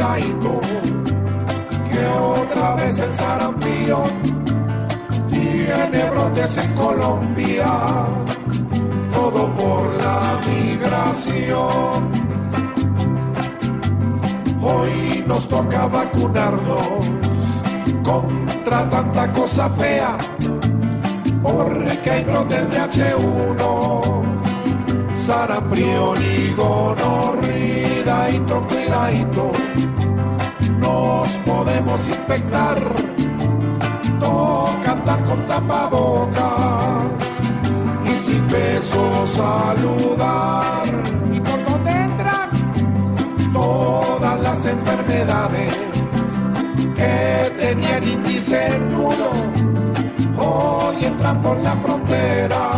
Cuidadito. Que otra vez el sarampión tiene brotes en Colombia todo por la migración. Hoy nos toca vacunarnos contra tanta cosa fea, porque hay brotes de H1, sarampión y podemos infectar, toca andar con tapabocas sin beso saludar. ¿Y por dónde entran? Todas las enfermedades que tenían índice nulo, hoy entran por la frontera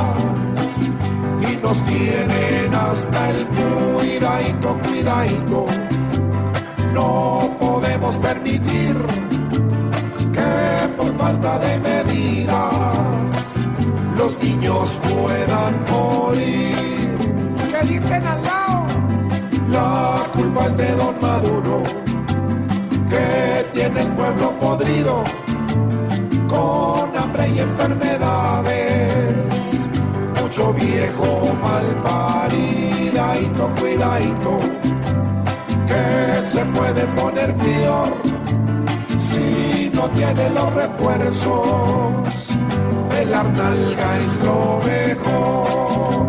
y nos tienen hasta el cuidadito, cuidadito. No podemos permitir que por falta de medidas los niños puedan morir. ¿Qué dicen al lado? La culpa es de Don Maduro, que tiene el pueblo podrido con hambre y enfermedades. Mucho viejo mal paridadito, cuidadito, se puede poner peor si no tiene los refuerzos el arnalga es lo mejor.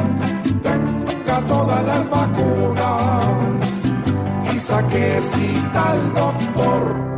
Tenga todas las vacunas y saque cita al doctor